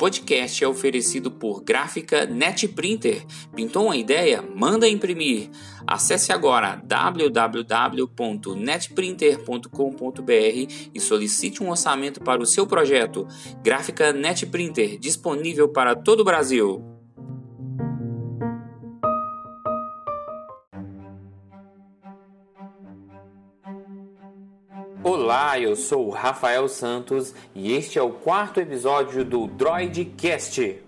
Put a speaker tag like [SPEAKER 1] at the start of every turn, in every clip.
[SPEAKER 1] podcast é oferecido por Gráfica Net Printer. Pintou uma ideia? Manda imprimir. Acesse agora www.netprinter.com.br e solicite um orçamento para o seu projeto. Gráfica Net Printer, disponível para todo o Brasil. Olá, eu sou o Rafael Santos e este é o quarto episódio do Droidcast.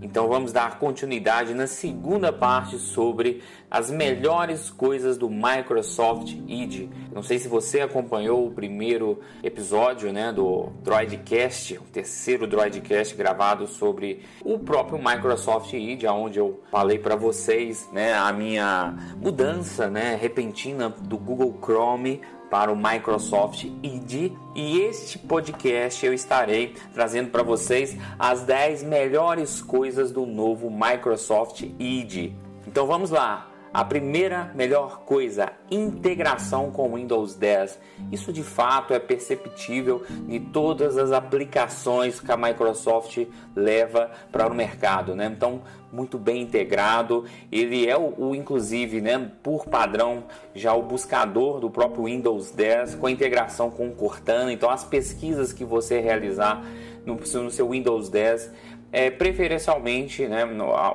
[SPEAKER 1] Então vamos dar continuidade na segunda parte sobre as melhores coisas do Microsoft Edge. Não sei se você acompanhou o primeiro episódio né, do Droidcast, o terceiro Droidcast gravado sobre o próprio Microsoft Edge, onde eu falei para vocês né, a minha mudança né, repentina do Google Chrome para o Microsoft Edge e este podcast eu estarei trazendo para vocês as 10 melhores coisas do novo Microsoft Edge. Então vamos lá. A primeira melhor coisa, integração com Windows 10. Isso de fato é perceptível em todas as aplicações que a Microsoft leva para o mercado, né? Então, muito bem integrado. Ele é o, o, inclusive, né, por padrão, já o buscador do próprio Windows 10 com integração com Cortana. Então, as pesquisas que você realizar no, no seu Windows 10 é, preferencialmente né,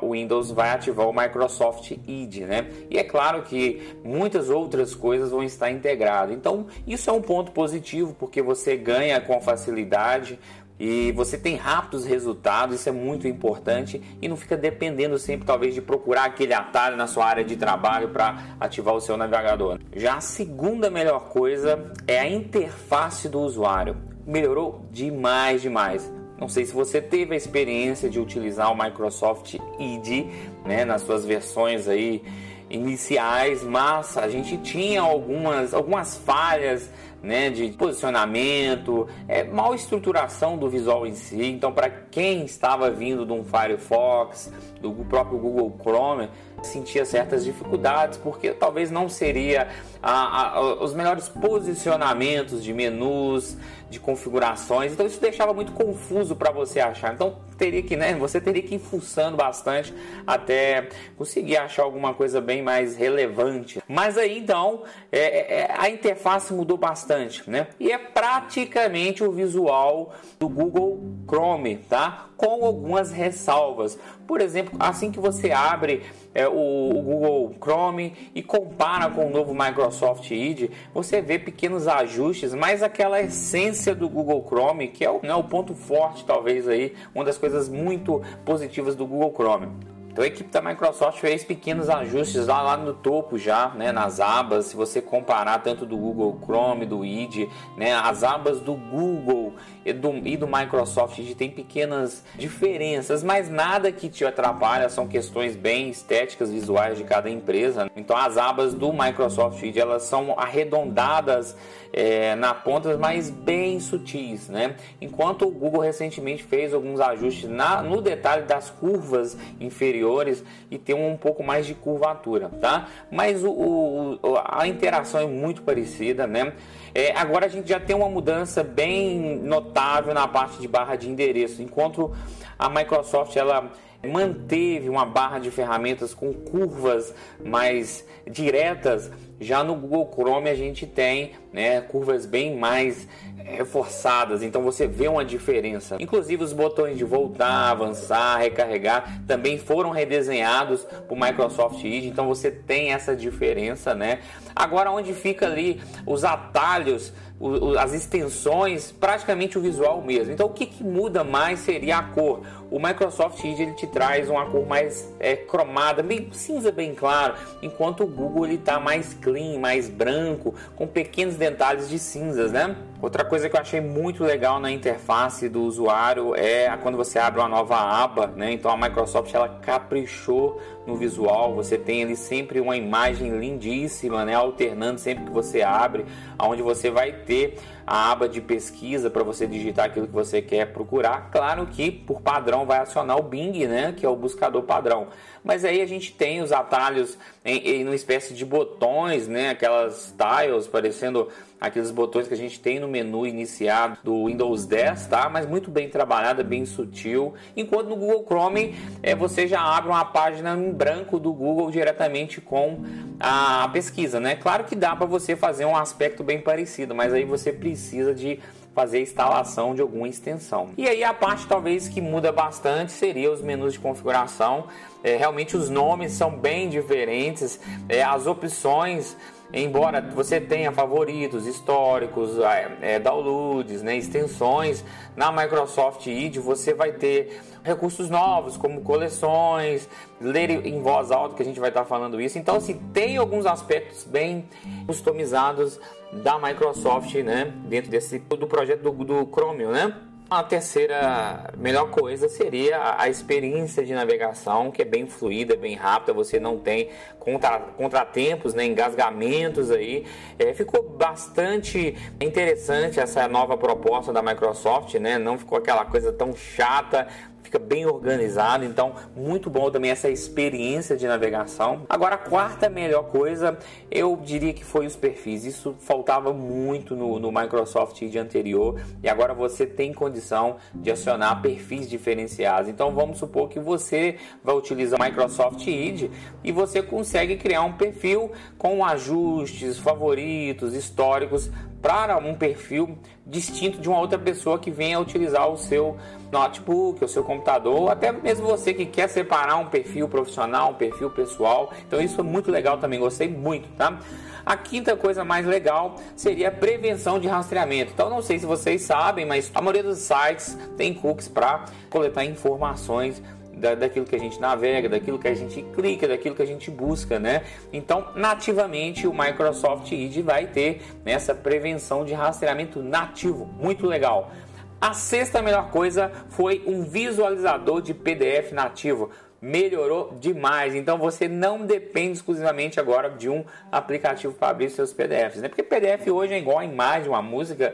[SPEAKER 1] o Windows vai ativar o Microsoft Edge, né? E é claro que muitas outras coisas vão estar integradas. Então isso é um ponto positivo porque você ganha com facilidade e você tem rápidos resultados, isso é muito importante e não fica dependendo sempre talvez de procurar aquele atalho na sua área de trabalho para ativar o seu navegador. Já a segunda melhor coisa é a interface do usuário. Melhorou demais, demais. Não sei se você teve a experiência de utilizar o Microsoft Edge, né, nas suas versões aí iniciais, mas a gente tinha algumas, algumas falhas né, de posicionamento, é, mal estruturação do visual em si. Então, para quem estava vindo de um Firefox, do próprio Google Chrome, sentia certas dificuldades porque talvez não seria a, a, os melhores posicionamentos de menus, de configurações. Então isso deixava muito confuso para você achar. Então teria que, né, você teria que ir fuçando bastante até conseguir achar alguma coisa bem mais relevante. Mas aí então é, é, é, a interface mudou bastante, né? E é praticamente o visual do Google Chrome, tá? Com algumas ressalvas. Por exemplo, assim que você abre é, o, o, Google Chrome e compara com o novo Microsoft Edge, você vê pequenos ajustes, mas aquela essência do Google Chrome, que é o, né, o ponto forte, talvez aí, uma das coisas muito positivas do Google Chrome. Então a equipe da Microsoft fez pequenos ajustes lá, lá no topo já, né, nas abas. Se você comparar tanto do Google Chrome, do Edge, né, as abas do Google e do, e do Microsoft tem pequenas diferenças, mas nada que te atrapalha. São questões bem estéticas, visuais de cada empresa. Então as abas do Microsoft elas são arredondadas é, na ponta, mas bem sutis, né? Enquanto o Google recentemente fez alguns ajustes na, no detalhe das curvas inferiores e tem um pouco mais de curvatura, tá? Mas o, o a interação é muito parecida, né? É, agora a gente já tem uma mudança bem notável na parte de barra de endereço, enquanto a Microsoft ela manteve uma barra de ferramentas com curvas mais diretas. Já no Google Chrome a gente tem né, curvas bem mais reforçadas, então você vê uma diferença. Inclusive os botões de voltar, avançar, recarregar também foram redesenhados por Microsoft Edge, então você tem essa diferença, né? Agora onde fica ali os atalhos as extensões, praticamente o visual mesmo. Então, o que, que, muda mais seria a cor. O Microsoft Edge ele te traz uma cor mais é, cromada, bem cinza bem claro, enquanto o Google ele está mais clean, mais branco, com pequenos detalhes de cinzas, né? Outra coisa que eu achei muito legal na interface do usuário é quando você abre uma nova aba, né? Então a Microsoft ela caprichou no visual, você tem ali sempre uma imagem lindíssima, né? Alternando sempre que você abre, aonde você vai ter a aba de pesquisa para você digitar aquilo que você quer procurar. Claro que por padrão vai acionar o Bing, né, que é o buscador padrão. Mas aí a gente tem os atalhos em, em uma espécie de botões, né, aquelas tiles parecendo aqueles botões que a gente tem no menu iniciado do Windows 10, tá? Mas muito bem trabalhada, bem sutil. Enquanto no Google Chrome é, você já abre uma página em branco do Google diretamente com a pesquisa, né? Claro que dá para você fazer um aspecto bem parecido, mas aí você precisa de fazer a instalação de alguma extensão. E aí a parte talvez que muda bastante seria os menus de configuração. É, realmente os nomes são bem diferentes, é, as opções embora você tenha favoritos históricos, é, downloads, né, extensões, na Microsoft Edge você vai ter recursos novos, como coleções, ler em voz alta, que a gente vai estar falando isso. Então, assim, tem alguns aspectos bem customizados da Microsoft, né, dentro desse do projeto do, do Chromium, né? A terceira melhor coisa seria a experiência de navegação, que é bem fluida, bem rápida, você não tem contra, contratempos, né, engasgamentos aí. É, ficou bastante interessante essa nova proposta da Microsoft, né? Não ficou aquela coisa tão chata, fica bem organizado, então muito bom também essa experiência de navegação. Agora a quarta melhor coisa, eu diria que foi os perfis. Isso faltava muito no, no Microsoft de anterior e agora você tem condição de acionar perfis diferenciados. Então vamos supor que você vai utilizar o Microsoft Edge e você consegue criar um perfil com ajustes, favoritos, históricos para um perfil distinto de uma outra pessoa que venha utilizar o seu notebook, o seu computador, até mesmo você que quer separar um perfil profissional, um perfil pessoal. Então isso é muito legal também, gostei muito, tá? A quinta coisa mais legal seria a prevenção de rastreamento. Então não sei se vocês sabem, mas a maioria dos sites tem cookies para coletar informações da, daquilo que a gente navega, daquilo que a gente clica, daquilo que a gente busca, né? Então, nativamente, o Microsoft Edge vai ter essa prevenção de rastreamento nativo, muito legal. A sexta melhor coisa foi um visualizador de PDF nativo melhorou demais. Então você não depende exclusivamente agora de um aplicativo para abrir seus PDFs, né? Porque PDF hoje é igual a imagem, uma música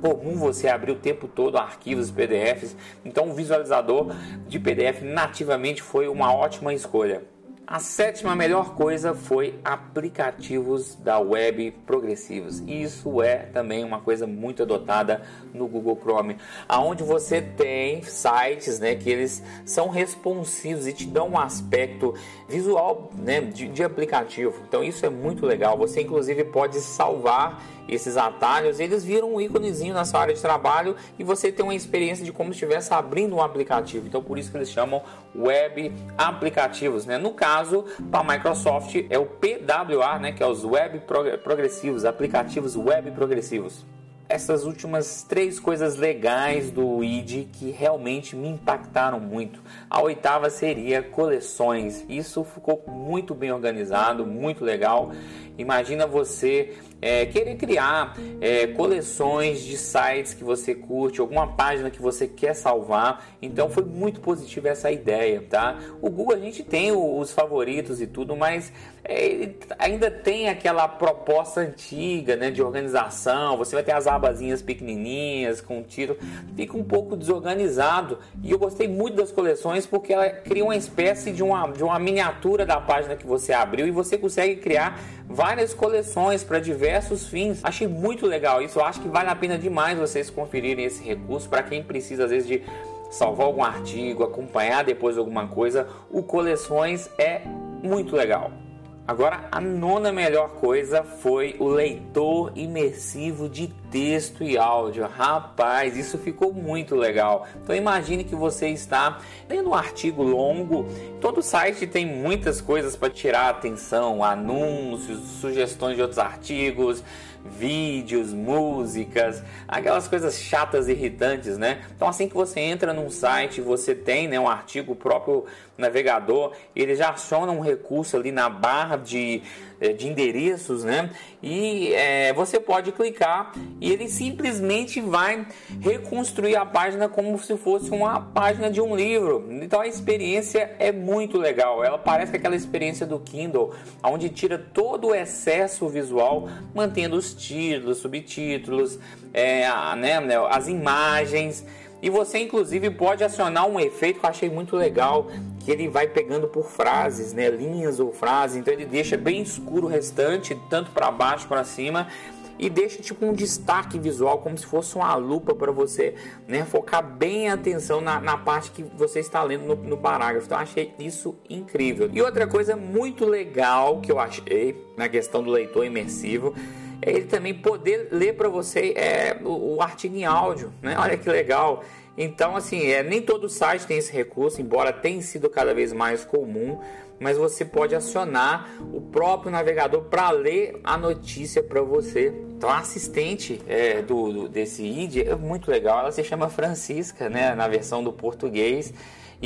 [SPEAKER 1] comum você abrir o tempo todo arquivos PDFs. Então o visualizador de PDF nativamente foi uma ótima escolha. A sétima melhor coisa foi aplicativos da web progressivos. Isso é também uma coisa muito adotada no Google Chrome, aonde você tem sites, né, que eles são responsivos e te dão um aspecto visual, né, de, de aplicativo. Então isso é muito legal. Você inclusive pode salvar esses atalhos, eles viram um íconezinho na sua área de trabalho e você tem uma experiência de como se estivesse abrindo um aplicativo. Então, por isso que eles chamam web aplicativos, né? No caso, para a Microsoft é o PWA, né, que é os web progressivos, aplicativos web progressivos essas últimas três coisas legais do ID que realmente me impactaram muito. A oitava seria coleções. Isso ficou muito bem organizado, muito legal. Imagina você é, querer criar é, coleções de sites que você curte, alguma página que você quer salvar. Então foi muito positiva essa ideia, tá? O Google a gente tem os favoritos e tudo, mas é, ainda tem aquela proposta antiga, né, de organização. Você vai ter as abazinhas pequenininhas com título, fica um pouco desorganizado. E eu gostei muito das coleções porque ela cria uma espécie de uma, de uma miniatura da página que você abriu e você consegue criar várias coleções para diversos fins. Achei muito legal isso. Eu acho que vale a pena demais vocês conferirem esse recurso para quem precisa às vezes de salvar algum artigo, acompanhar depois alguma coisa. O coleções é muito legal. Agora, a nona melhor coisa foi o leitor imersivo de texto e áudio. Rapaz, isso ficou muito legal. Então imagine que você está lendo um artigo longo. Todo site tem muitas coisas para tirar a atenção, anúncios, sugestões de outros artigos, vídeos, músicas, aquelas coisas chatas irritantes, né? Então assim que você entra num site, você tem né, um artigo, o próprio navegador, ele já aciona um recurso ali na barra de, de endereços, né? E é, você pode clicar e ele simplesmente vai reconstruir a página como se fosse uma página de um livro. Então a experiência é muito legal. Ela parece aquela experiência do Kindle, onde tira todo o excesso visual, mantendo os títulos, subtítulos, é, né, as imagens. E você inclusive pode acionar um efeito que eu achei muito legal, que ele vai pegando por frases, né, linhas ou frases, então ele deixa bem escuro o restante, tanto para baixo para cima, e deixa tipo um destaque visual, como se fosse uma lupa para você né, focar bem a atenção na, na parte que você está lendo no, no parágrafo. Então, achei isso incrível. E outra coisa muito legal que eu achei na questão do leitor imersivo ele também poder ler para você é, o, o artigo em áudio, né? Olha que legal. Então, assim, é, nem todo site tem esse recurso, embora tenha sido cada vez mais comum, mas você pode acionar o próprio navegador para ler a notícia para você. Então, a assistente é, do, do, desse ID é muito legal. Ela se chama Francisca, né, na versão do português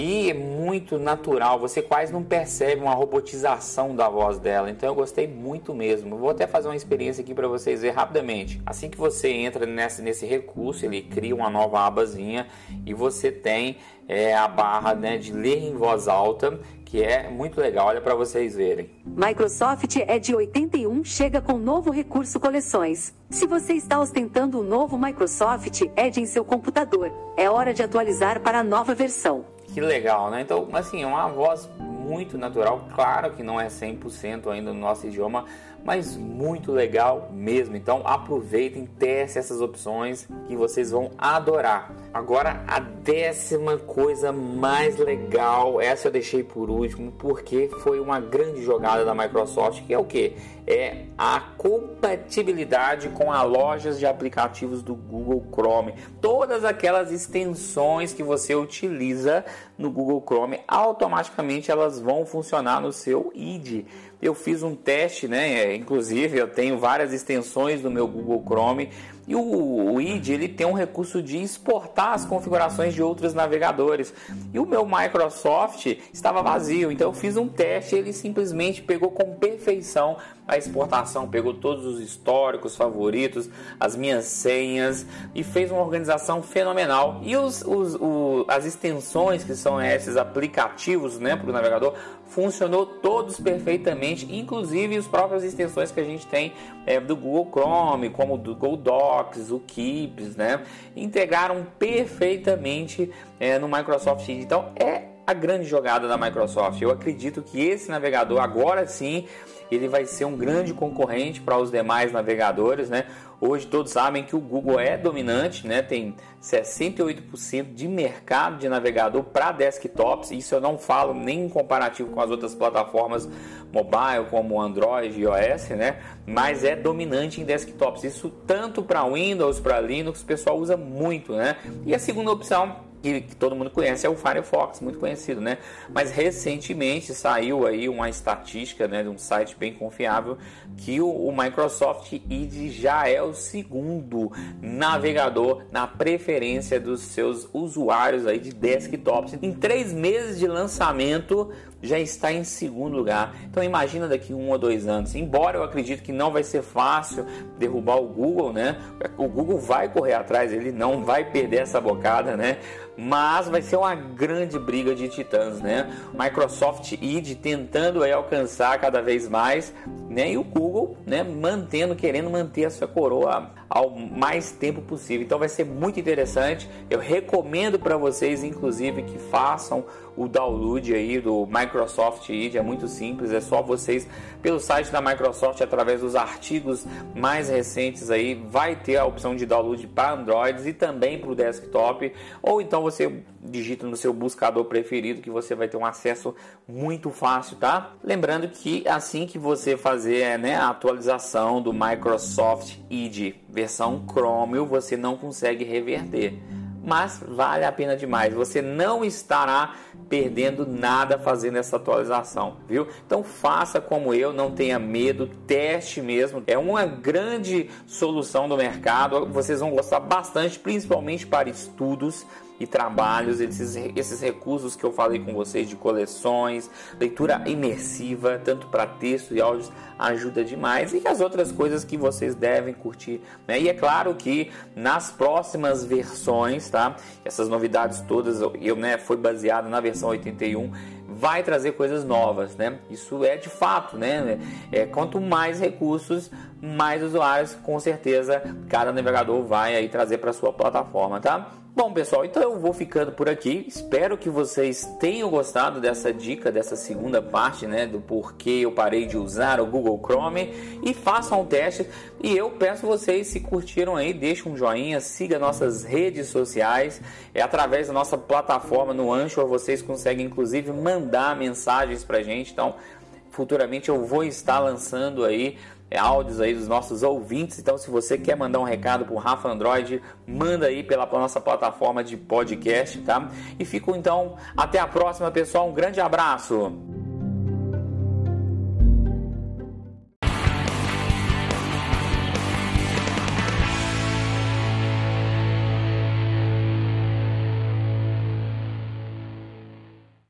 [SPEAKER 1] e é muito natural, você quase não percebe uma robotização da voz dela. Então eu gostei muito mesmo. Vou até fazer uma experiência aqui para vocês ver rapidamente. Assim que você entra nesse, recurso, ele cria uma nova abazinha e você tem é, a barra né, de ler em voz alta, que é muito legal. Olha para vocês verem.
[SPEAKER 2] Microsoft Edge 81 chega com novo recurso coleções. Se você está ostentando o novo Microsoft Edge em seu computador, é hora de atualizar para a nova versão.
[SPEAKER 1] Que legal, né? Então, assim, é uma voz muito natural. Claro que não é 100% ainda no nosso idioma, mas muito legal mesmo. Então aproveitem, testem essas opções que vocês vão adorar. Agora a décima coisa mais legal, essa eu deixei por último porque foi uma grande jogada da Microsoft, que é o que? É a compatibilidade com as lojas de aplicativos do Google Chrome. Todas aquelas extensões que você utiliza no Google Chrome, automaticamente elas vão funcionar no seu ID. Eu fiz um teste, né? Inclusive eu tenho várias extensões do meu Google Chrome e o, o ID ele tem um recurso de exportar as configurações de outros navegadores. E o meu Microsoft estava vazio, então eu fiz um teste, ele simplesmente pegou com perfeição a exportação, pegou todos os históricos, favoritos, as minhas senhas e fez uma organização fenomenal. E os, os, as extensões que são esses aplicativos né, para o navegador funcionou todos perfeitamente, inclusive as próprias extensões que a gente tem é, do Google Chrome, como do Google Docs, o Keeps, né? Integraram perfeitamente é, no Microsoft Então é a grande jogada da Microsoft. Eu acredito que esse navegador agora sim ele vai ser um grande concorrente para os demais navegadores, né? Hoje todos sabem que o Google é dominante, né? Tem 68% de mercado de navegador para desktops. Isso eu não falo nem em comparativo com as outras plataformas mobile como Android e iOS, né? Mas é dominante em desktops. Isso tanto para Windows, para Linux, o pessoal usa muito, né? E a segunda opção que, que, todo mundo conhece é o Firefox, muito conhecido, né? Mas recentemente saiu aí uma estatística, né, de um site bem confiável que o, o Microsoft Edge já é o segundo navegador na preferência dos seus usuários aí de desktops. Em três meses de lançamento já está em segundo lugar. Então imagina daqui um ou dois anos. Embora eu acredite que não vai ser fácil derrubar o Google, né? O Google vai correr atrás, ele não vai perder essa bocada, né? Mas vai ser uma grande briga de titãs, né? Microsoft Edge tentando aí alcançar cada vez mais, né? E o Google, né? Mantendo, querendo manter a sua coroa ao mais tempo possível. Então vai ser muito interessante. Eu recomendo para vocês, inclusive, que façam o download aí do Microsoft Edge. É muito simples, é só vocês pelo site da Microsoft através dos artigos mais recentes aí vai ter a opção de download para Androids e também para o desktop. Ou então você digita no seu buscador preferido que você vai ter um acesso muito fácil, tá? Lembrando que assim que você fazer né, a atualização do Microsoft Edge versão Chrome, você não consegue reverter mas vale a pena demais. Você não estará perdendo nada fazendo essa atualização, viu? Então faça como eu, não tenha medo, teste mesmo. É uma grande solução do mercado. Vocês vão gostar bastante, principalmente para estudos e trabalhos, esses, esses recursos que eu falei com vocês de coleções, leitura imersiva, tanto para texto e áudios, ajuda demais e as outras coisas que vocês devem curtir. Né? E é claro que nas próximas versões, tá? Essas novidades todas, eu né, foi baseado na versão 81 vai trazer coisas novas, né? Isso é de fato, né? É, quanto mais recursos, mais usuários, com certeza, cada navegador vai aí trazer para sua plataforma, tá? Bom, pessoal, então eu vou ficando por aqui. Espero que vocês tenham gostado dessa dica, dessa segunda parte, né, do porquê eu parei de usar o Google Chrome e façam um teste. E eu peço vocês, se curtiram aí, deixem um joinha, siga nossas redes sociais. É através da nossa plataforma no Anchor, vocês conseguem inclusive mandar mensagens pra gente. Então, futuramente eu vou estar lançando aí é, áudios aí dos nossos ouvintes. Então, se você quer mandar um recado para o Rafa Android, manda aí pela nossa plataforma de podcast, tá? E fico então até a próxima, pessoal. Um grande abraço.